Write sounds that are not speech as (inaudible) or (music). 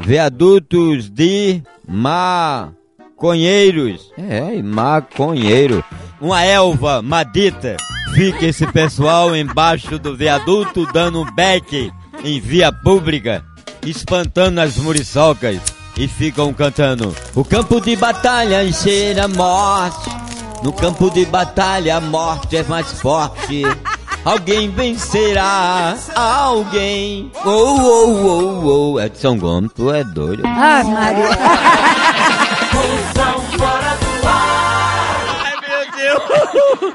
Viadutos de maconheiros. É, maconheiro. Uma elva madita. Fica esse pessoal embaixo do viaduto dando um beck em via pública, espantando as muriçocas e ficam cantando: O campo de batalha cheira morte. No campo de batalha a morte é mais forte. Alguém vencerá alguém. Ou, ou, ou, ou. Edson Gomes, tu é doido. Ah, Maria. (laughs) Ai, meu Deus.